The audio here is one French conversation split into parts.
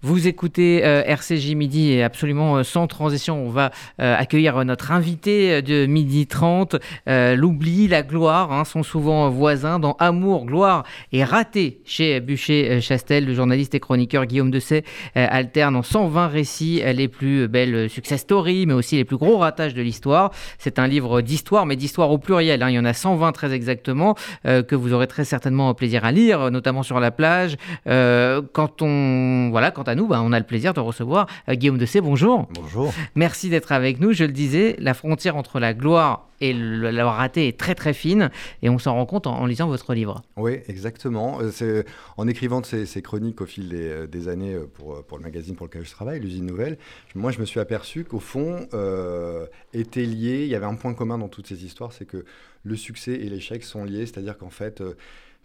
Vous écoutez euh, RCJ Midi et absolument euh, sans transition, on va euh, accueillir notre invité de Midi 30. L'oubli, la gloire hein, sont souvent voisins dans Amour, gloire et raté chez Bûcher-Chastel. Le journaliste et chroniqueur Guillaume Dessay alterne en 120 récits les plus belles success stories, mais aussi les plus gros ratages de l'histoire. C'est un livre d'histoire, mais d'histoire au pluriel. Hein. Il y en a 120 très exactement, que vous aurez très certainement plaisir à lire, notamment sur la plage. quand on, voilà, quand à nous, bah, on a le plaisir de recevoir euh, Guillaume Dessay. Bonjour. Bonjour. Merci d'être avec nous. Je le disais, la frontière entre la gloire et le, la raté est très très fine et on s'en rend compte en, lisant votre livre. Oui, exactement. Euh, c'est en écrivant ces, ces, chroniques au fil des, euh, années pour, pour, le magazine pour lequel je travaille, l'usine Nouvelle, moi je me suis aperçu qu'au fond euh, était lié, il y avait un point commun dans toutes ces histoires, c'est que le succès et l'échec sont liés, c'est-à-dire qu'en fait euh,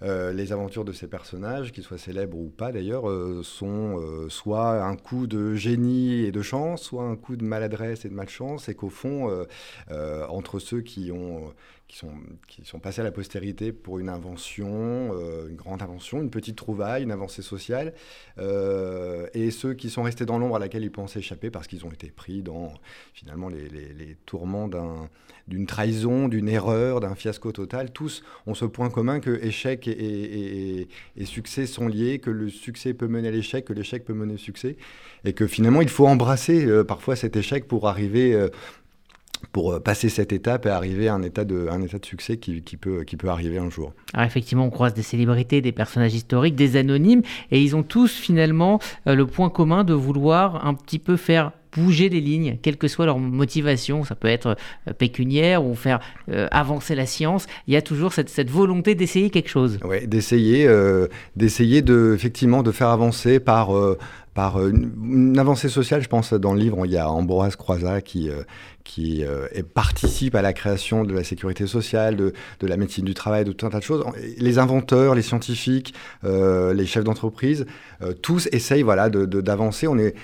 les aventures de ces personnages, qu'ils soient célèbres ou pas d'ailleurs, euh, sont euh, soit un coup de génie et de chance, soit un coup de maladresse et de malchance, et qu'au fond, entre ceux qui ont qui sont, qui sont passés à la postérité pour une invention, une grande invention, une petite trouvaille, une avancée sociale, et ceux qui sont restés dans l'ombre à laquelle ils pensaient échapper parce qu'ils ont été pris dans finalement les, tourments d'un d'une trahison, d'une erreur, d'un fiasco total. Tous ont ce point commun que échec et, succès sont liés, que le succès peut mener à l'échec, que l'échec peut mener au succès, et que finalement il faut embrasser euh, parfois cet échec pour arriver... Euh, pour euh, passer cette étape et arriver à un état de, un état de succès qui, peut, qui peut arriver un jour. Alors effectivement, on croise des célébrités, des personnages historiques, des anonymes, et ils ont tous finalement le point commun de vouloir un petit peu faire bouger les lignes, quelle que soit leur motivation. Ça peut être euh, pécuniaire ou faire euh, avancer la science. Il y a toujours cette, volonté d'essayer quelque chose. Oui, d'essayer, euh, d'essayer de, effectivement de faire avancer par par une, avancée sociale. Je pense dans le livre, il y a Ambroise Croizat qui, qui euh, participe à la création de la sécurité sociale, de, la médecine du travail, de tout un tas de choses. Les inventeurs, les scientifiques, euh, les chefs d'entreprise, euh, tous essayent voilà, d'avancer. On est,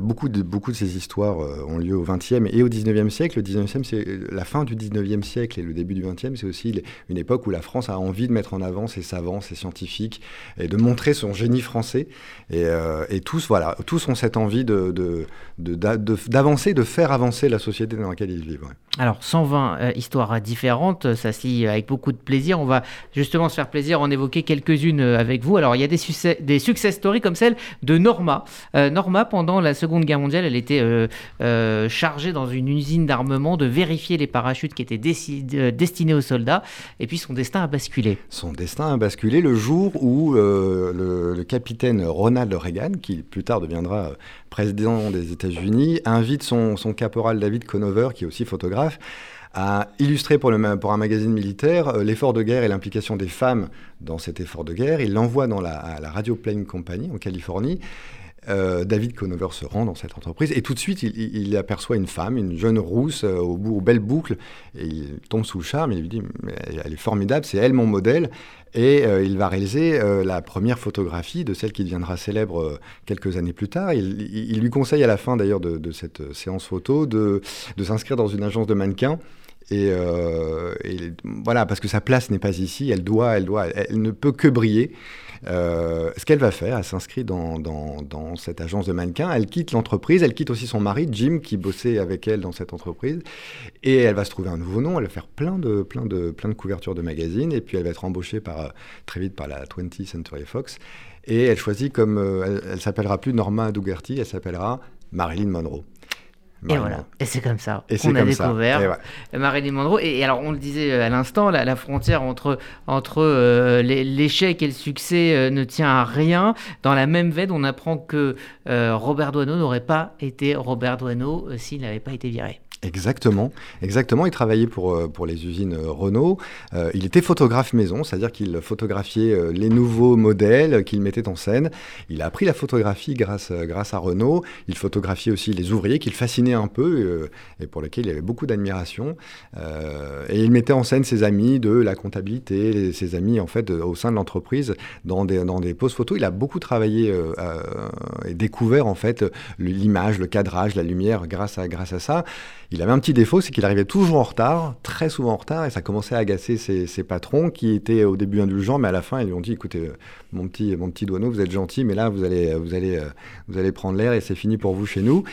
beaucoup, de, beaucoup de ces histoires ont lieu au XXe et au XIXe siècle. Le XIXe, c'est la fin du XIXe siècle et le début du XXe, c'est aussi une époque où la France a envie de mettre en avant ses savants, ses scientifiques et de montrer son génie français. Et tous, voilà, tous ont cette envie d'avancer, de, de, de, faire avancer la société dans laquelle ils vivent. Alors, 120 euh, histoires différentes, ça se lit avec beaucoup de plaisir. On va justement se faire plaisir en évoquer quelques-unes euh, avec vous. Alors, il y a des, succès, des success stories comme celle de Norma. Euh, Norma, pendant la Seconde Guerre mondiale, elle était chargée dans une usine d'armement de vérifier les parachutes qui étaient destinés aux soldats. Et puis, son destin a basculé. Son destin a basculé le jour où le, le, capitaine Ronald Reagan, qui plus deviendra président des États-Unis, invite son, caporal David Conover, qui est aussi photographe, à illustrer pour, un magazine militaire euh, l'effort de guerre et l'implication des femmes dans cet effort de guerre. Il l'envoie dans la, la Radio Plane Company en Californie. Euh, David Conover se rend dans cette entreprise et tout de suite il, aperçoit une femme, une jeune rousse euh, au aux belles boucles et il tombe sous le charme. Et il lui dit elle est formidable, c'est elle mon modèle. Et euh, il va réaliser la première photographie de celle qui deviendra célèbre quelques années plus tard. Il, lui conseille à la fin d'ailleurs de, cette séance photo de, de s'inscrire dans une agence de mannequins. Et, voilà, parce que sa place n'est pas ici, elle doit, elle doit, elle ne peut que briller. Euh, ce qu'elle va faire, elle s'inscrit dans, cette agence de mannequins, elle quitte l'entreprise, elle quitte aussi son mari, Jim, qui bossait avec elle dans cette entreprise, et elle va se trouver un nouveau nom, elle va faire plein de, plein de, plein de couvertures de magazines, et puis elle va être embauchée très vite par la 20th Century Fox, et elle choisit comme, euh, elle, elle s'appellera plus Norma Dougherty, elle s'appellera Marilyn Monroe. Et voilà, et c'est comme ça qu'on a découvert Marilyn Monroe. Et, alors, on le disait euh, à l'instant, la, frontière entre, entre euh, l'échec et le succès euh, ne tient à rien. Dans la même veine, on apprend que Robert Doisneau n'aurait pas été Robert Doisneau s'il n'avait pas été viré. Exactement, exactement. Il travaillait pour, euh, pour les usines euh, Renault. Euh, il était photographe maison, c'est-à-dire qu'il photographiait les nouveaux modèles qu'il mettait en scène. Il a appris la photographie grâce, grâce à Renault. Il photographiait aussi les ouvriers qu'il fascinait un peu et pour lesquels il avait beaucoup d'admiration. et il mettait en scène ses amis de la comptabilité, ses amis en fait au sein de l'entreprise dans des, dans des poses photos. Il a beaucoup travaillé et découvert en fait l'image, le cadrage, la lumière grâce à, grâce à ça. Il avait un petit défaut, c'est qu'il arrivait toujours en retard, très souvent en retard, et ça commençait à agacer ses, patrons qui étaient au début indulgents, mais à la fin, ils lui ont dit écoutez, euh, mon petit, mon petit douaneau, vous êtes gentil, mais là, vous allez, vous allez, vous allez prendre l'air et c'est fini pour vous chez nous.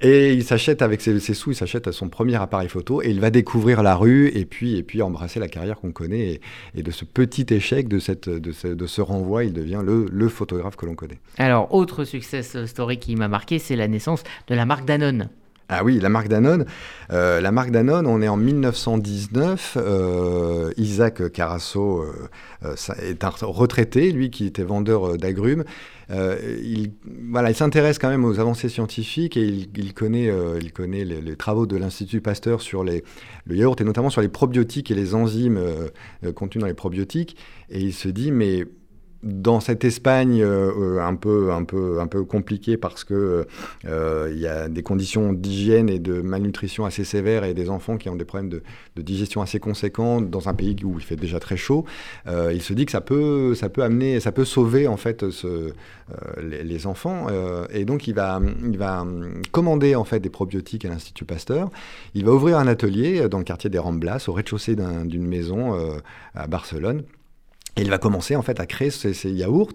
Et il s'achète avec ses, sous, il s'achète son premier appareil photo et il va découvrir la rue et puis, et puis embrasser la carrière qu'on connaît. Et, de ce petit échec, de, cette, de, ce, de ce renvoi, il devient le, le photographe que l'on connaît. Alors, autre success story qui m'a marqué, c'est la naissance de la marque Danone. Ah oui, la marque Danone. Euh, la marque Danone, on est en 1919. Euh, Isaac Carasso euh, est un retraité, lui qui était vendeur d'agrumes. il voilà, il s'intéresse quand même aux avancées scientifiques et il, connaît, il connaît les, travaux de l'Institut Pasteur sur les, le yaourt et notamment sur les probiotiques et les enzymes contenus dans les probiotiques. Et il se dit, mais dans cette Espagne euh, euh, un peu un peu un peu compliquée parce que euh, il y a des conditions d'hygiène et de malnutrition assez sévères et des enfants qui ont des problèmes de, digestion assez conséquents dans un pays où il fait déjà très chaud, il se dit que ça peut ça peut amener ça peut sauver en fait les, enfants et donc il va il va commander en fait des probiotiques à l'Institut Pasteur. Il va ouvrir un atelier dans le quartier des Ramblas au rez-de-chaussée d'une maison à Barcelone. Et il va commencer en fait à créer ces, yaourts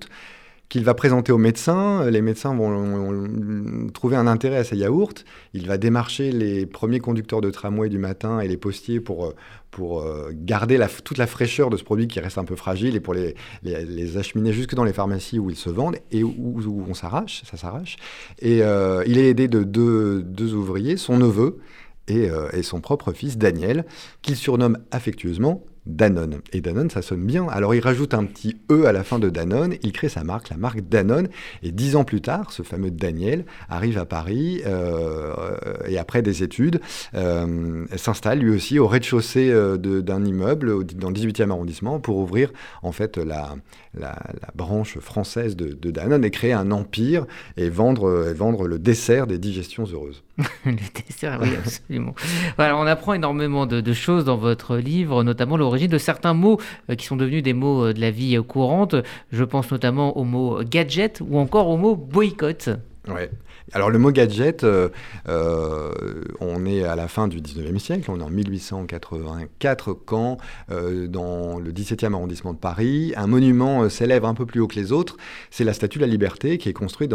qu'il va présenter aux médecins. Les médecins vont, trouver un intérêt à ces yaourts. Il va démarcher les premiers conducteurs de tramway du matin et les postiers pour, pour euh, garder toute la fraîcheur de ce produit qui reste un peu fragile et pour les, les, acheminer jusque dans les pharmacies où ils se vendent et où, on s'arrache, ça s'arrache. Et euh, il est aidé de deux, deux ouvriers, son neveu et, euh, et, son propre fils Daniel, qu'il surnomme affectueusement Danone. Et Danone, ça sonne bien. Alors il rajoute un petit E à la fin de Danone, il crée sa marque, la marque Danone. Et dix ans plus tard, ce fameux Daniel arrive à Paris euh, et après des études, euh, s'installe lui aussi au rez-de-chaussée euh, d'un immeuble dans le 18e arrondissement pour ouvrir en fait la, branche française de, Danone et créer un empire et vendre, et vendre le dessert des digestions heureuses. le dessert, oui, absolument. voilà, on apprend énormément de, de choses dans votre livre, notamment l'origine de certains mots euh, qui sont devenus des mots euh, de la vie courante. Je pense notamment au mot gadget ou encore au mot boycott. Alors le mot gadget, euh, euh, on est à la fin du 19e siècle, on est en 1884 quand, euh, dans le 17e arrondissement de Paris, un monument s'élève un peu plus haut que les autres. C'est la Statue de la Liberté qui est construite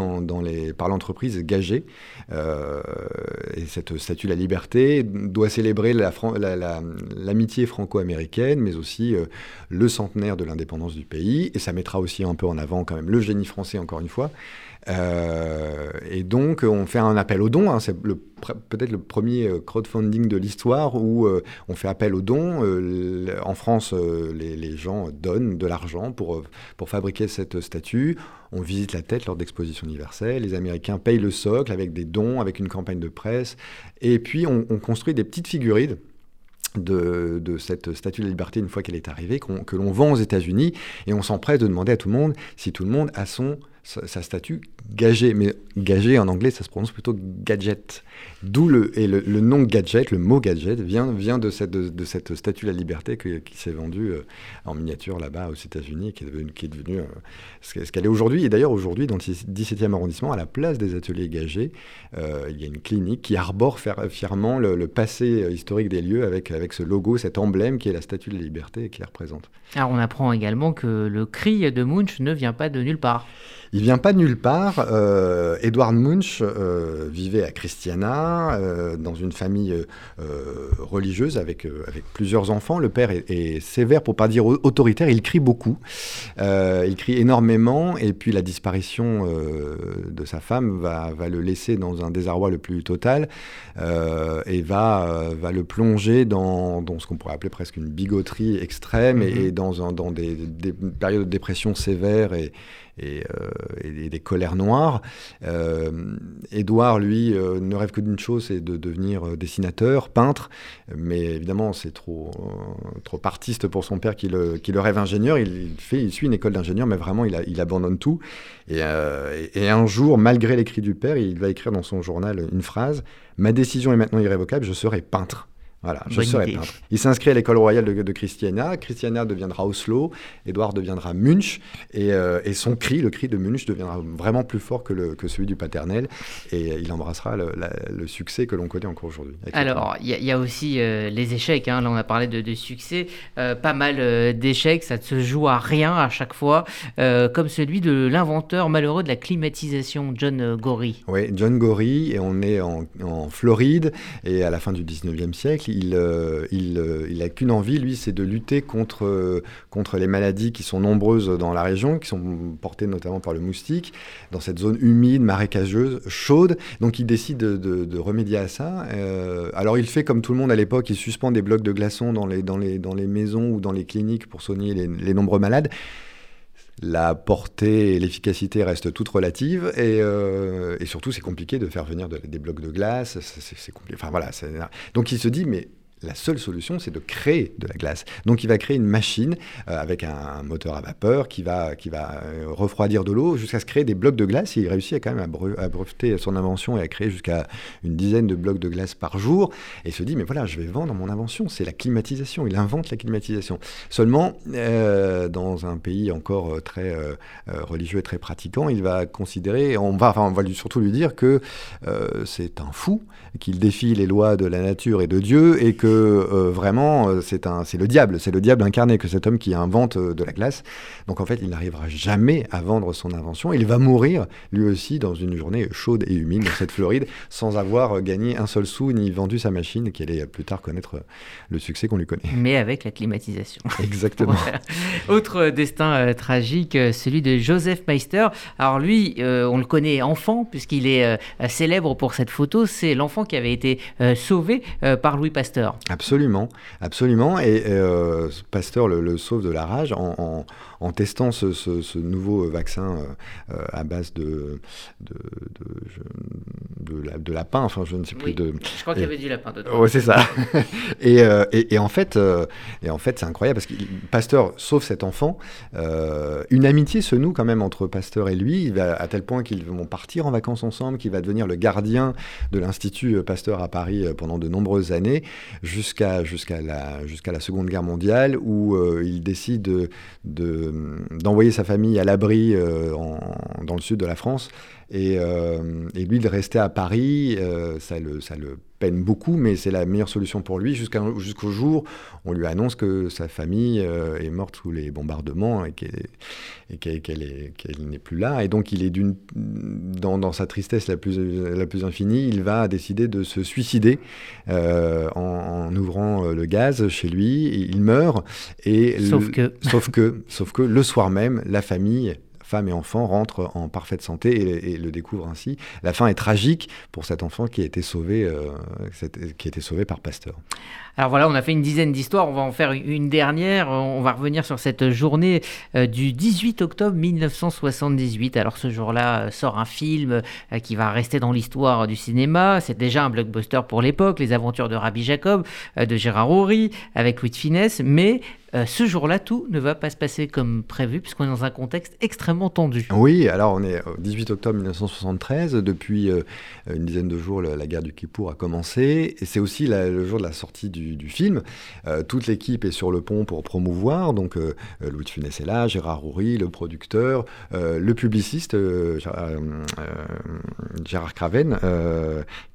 par l'entreprise Gagé. et cette Statue de la Liberté doit célébrer l'amitié franco-américaine, mais aussi le centenaire de l'indépendance du pays. Et ça mettra aussi un peu en avant quand même le génie français, encore une fois. Euh, et donc, on fait un appel aux dons. Hein. c'est peut-être le premier euh, crowdfunding de l'histoire où euh, on fait appel aux dons. en France, les, gens donnent de l'argent pour, pour fabriquer cette statue. On visite la tête lors d'expositions universelles. Les Américains payent le socle avec des dons, avec une campagne de presse. Et puis, on, construit des petites figurines. De, de, cette statue de la liberté une fois qu'elle est arrivée, que l'on vend aux États-Unis, et on s'empresse de demander à tout le monde si tout le monde a son sa, statue gagée. Mais gagée en anglais, ça se prononce plutôt gadget. D'où le, et le, nom gadget, le mot gadget, vient, vient de, cette, de, cette statue de la liberté qui s'est vendue euh, en miniature là-bas aux États-Unis, qui est devenue, qui est devenue euh, ce qu'elle est aujourd'hui. Et d'ailleurs, aujourd'hui, dans le 17e arrondissement, à la place des ateliers gagés, euh, il y a une clinique qui arbore fièrement le, passé historique des lieux avec, avec ce logo, cet emblème qui est la statue de la liberté et qui la représente. Alors, on apprend également que le cri de Munch ne vient pas de nulle part. Il vient pas de nulle part. Euh, Edward Munch euh, vivait à Christiana, euh, dans une famille religieuse avec, avec plusieurs enfants. Le père est, sévère, pour pas dire autoritaire. Il crie beaucoup. il crie énormément. Et puis la disparition de sa femme va, va, le laisser dans un désarroi le plus total et va, va le plonger dans, dans ce qu'on pourrait appeler presque une bigoterie extrême et, mm-hmm. dans, un, dans des, des, périodes de dépression sévère et, et, euh, des colères noires. Euh, Édouard, lui, euh, ne rêve que d'une chose, c'est de devenir dessinateur, peintre, mais évidemment, c'est trop, trop artiste pour son père qui le, qui le rêve ingénieur. Il, fait, il suit une école d'ingénieur, mais vraiment, il, abandonne tout. Et, et, un jour, malgré l'écrit du père, il va écrire dans son journal une phrase Ma décision est maintenant irrévocable, je serai peintre. Voilà, je serai peintre. Il s'inscrit à l'école royale de, de, Christiana. Christiana deviendra Oslo. Édouard deviendra Munch. Et, euh, et, son cri, le cri de Munch, deviendra vraiment plus fort que, le, que celui du paternel. Et il embrassera le, le succès que l'on connaît encore aujourd'hui. Alors, il y, y, a aussi euh, les échecs. Hein. Là, on a parlé de, de succès. Euh, pas mal euh, d'échecs. Ça ne se joue à rien à chaque fois. Euh, comme celui de l'inventeur malheureux de la climatisation, John Gorey. Oui, John Gorey. Et on est en, en Floride. Et à la fin du 19e siècle, il, euh, il, euh, il a qu'une envie, lui, c'est de lutter contre, euh, contre les maladies qui sont nombreuses dans la région, qui sont portées notamment par le moustique, dans cette zone humide, marécageuse, chaude. Donc il décide de, de, remédier à ça. Alors il fait comme tout le monde à l'époque, il suspend des blocs de glaçons dans les, dans les, dans les maisons ou dans les cliniques pour soigner les nombreux malades la portée et l'efficacité restent toutes relatives et, euh, surtout c'est compliqué de faire venir de, des blocs de glace. C'est compliqué. Enfin voilà. Donc il se dit mais la seule solution, c'est de créer de la glace. Donc il va créer une machine euh, avec un, moteur à vapeur qui va, qui va euh, refroidir de l'eau jusqu'à se créer des blocs de glace. Il réussit à quand même à, breveter son invention et à créer jusqu'à une dizaine de blocs de glace par jour. Et il se dit, mais voilà, je vais vendre mon invention. C'est la climatisation. Il invente la climatisation. Seulement, euh, dans un pays encore très religieux et très pratiquant, il va considérer, on va, enfin, on va surtout lui dire que c'est un fou, qu'il défie les lois de la nature et de Dieu et que euh, vraiment euh, c'est un c'est le diable, c'est le diable incarné que cet homme qui invente euh, de la glace. Donc en fait, il n'arrivera jamais à vendre son invention. Il va mourir lui aussi dans une journée chaude et humide dans cette Floride sans avoir gagné un seul sou ni vendu sa machine qui allait plus tard connaître le succès qu'on lui connaît. Mais avec la climatisation. Exactement. Autre destin euh, tragique, celui de Joseph Meister. Alors lui, euh, on le connaît enfant puisqu'il est euh, célèbre pour cette photo. C'est l'enfant qui avait été sauvé par Louis Pasteur. Absolument, absolument. Et euh, Pasteur le, le, sauve de la rage en, en, en testant ce, ce, ce, nouveau vaccin euh, à base de, de, de, de, la, de lapin, enfin je ne sais plus oui, de... Je crois qu'il y avait du lapin dedans. Oui, c'est ça. et, euh, et, et, en fait, euh, et en fait c'est incroyable parce que Pasteur sauve cet enfant. Euh, une amitié se noue quand même entre Pasteur et lui, à tel point qu'ils vont partir en vacances ensemble, qu'il va devenir le gardien de l'Institut Pasteur à Paris pendant de nombreuses années, jusqu'à jusqu'à la, jusqu'à la Seconde Guerre mondiale, où euh, il décide de, de, d'envoyer sa famille à l'abri euh, dans le sud de la France. Et, euh, lui, de rester à Paris, ça le peine beaucoup, mais c'est la meilleure solution pour lui jusqu'au jusqu jour on lui annonce que sa famille euh, est morte sous les bombardements et qu'elle qu qu qu n'est plus là. Et donc, il est dans, dans, sa tristesse la plus, la plus infinie, il va décider de se suicider euh, en, en, ouvrant le gaz chez lui. Il meurt. Et sauf, le, que... sauf que, sauf que le soir même, la famille femme et enfant rentrent en parfaite santé et, le découvrent ainsi. La fin est tragique pour cet enfant qui a été sauvé, euh, qui a été sauvé par Pasteur. Alors voilà, on a fait une dizaine d'histoires, on va en faire une dernière. On va revenir sur cette journée euh, du 18 octobre 1978. Alors ce jour-là euh, sort un film qui va rester dans l'histoire du cinéma. C'est déjà un blockbuster pour l'époque, Les aventures de Rabbi Jacob de Gérard Horry avec Louis de Finesse, mais euh, ce jour-là, tout ne va pas se passer comme prévu, puisqu'on est dans un contexte extrêmement tendu. Oui, alors on est au 18 octobre 1973. Depuis euh, une dizaine de jours, la, guerre du Kippour a commencé. Et c'est aussi le jour de la sortie du, film. Euh, toute l'équipe est sur le pont pour promouvoir. Donc euh, Louis de Funès est là, Gérard Houry, le producteur, euh, le publiciste, Gérard Craven,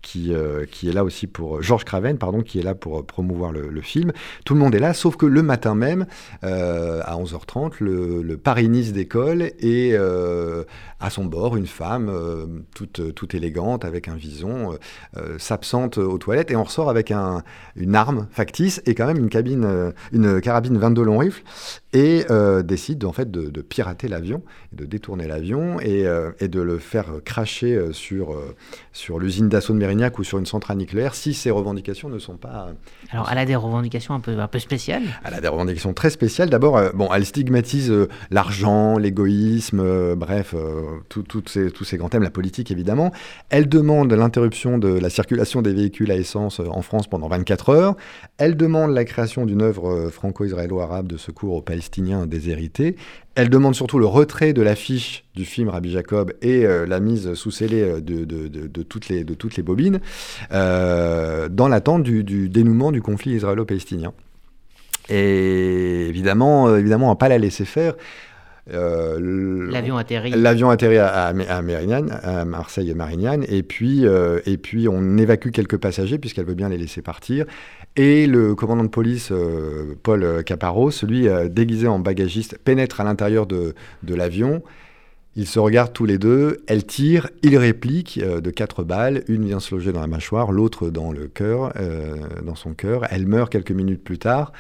qui, qui est là aussi pour. Georges Craven, pardon, qui est là pour promouvoir le, le film. Tout le monde est là, sauf que le matin même, même, euh, à 11h30, le, le Paris-Nice d'école et euh, à son bord, une femme euh, toute, toute élégante avec un vison s'absente aux toilettes et on ressort avec un, une arme factice et quand même une, cabine, une carabine 22 long rifle et décide en fait de, de pirater l'avion, de détourner l'avion et, et, de le faire cracher sur, sur l'usine d'assaut de Mérignac ou sur une centrale nucléaire si ces revendications ne sont pas... Alors elle a des revendications un peu, un peu spéciales. Elle a des revendications sont très spéciales. D'abord, bon, elle stigmatise l'argent, l'égoïsme, bref, ces, tous ces grands thèmes, la politique évidemment. Elle demande l'interruption de la circulation des véhicules à essence en France pendant 24 heures. Elle demande la création d'une œuvre franco-israélo-arabe de secours aux Palestiniens déshérités. Elle demande surtout le retrait de l'affiche du film Rabbi Jacob et euh, la mise sous scellé euh, de, toutes, les, bobines euh, dans l'attente du, dénouement du conflit israélo-palestinien. Et évidemment, évidemment, on va pas la laisser faire. l'avion atterrit. L'avion atterrit à, à, à, Marseille Marignane, et puis, et puis on évacue quelques passagers puisqu'elle veut bien les laisser partir. Et le commandant de police, euh, Paul Caparo, celui euh, déguisé en bagagiste, pénètre à l'intérieur de, l'avion. Ils se regardent tous les deux, elle tire, il réplique euh, de quatre balles, une vient se loger dans la mâchoire, l'autre dans le cœur, dans son cœur. Elle meurt quelques minutes plus tard.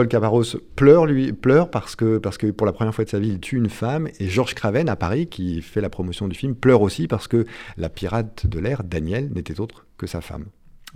Paul Caparos pleure, lui, pleure parce que, parce que pour la première fois de sa vie, il tue une femme. Et Georges Craven, à Paris, qui fait la promotion du film, pleure aussi parce que la pirate de l'air, Daniel, n'était autre que sa femme.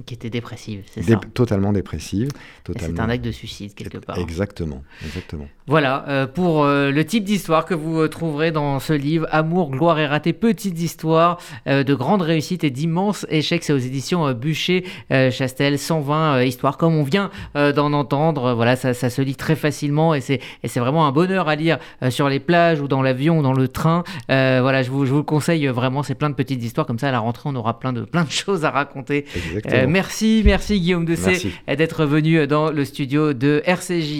Qui était dépressive, c'est ça Totalement dépressive. C'est un acte de suicide, quelque part. Exactement, exactement. Voilà, euh, pour euh, le type d'histoire que vous euh, trouverez dans ce livre, Amour, gloire et raté, petites histoires de grandes réussites et d'immenses échecs. C'est aux éditions Bûcher, Chastel, 120 histoires, comme on vient d'en entendre. Voilà, ça, ça, se lit très facilement et c'est vraiment un bonheur à lire sur les plages ou dans l'avion ou dans le train. voilà, je vous, je vous le conseille vraiment, c'est plein de petites histoires. Comme ça, à la rentrée, on aura plein de, plein de choses à raconter. Exactement. Merci, merci Guillaume Dessay d'être venu dans le studio de RCJ.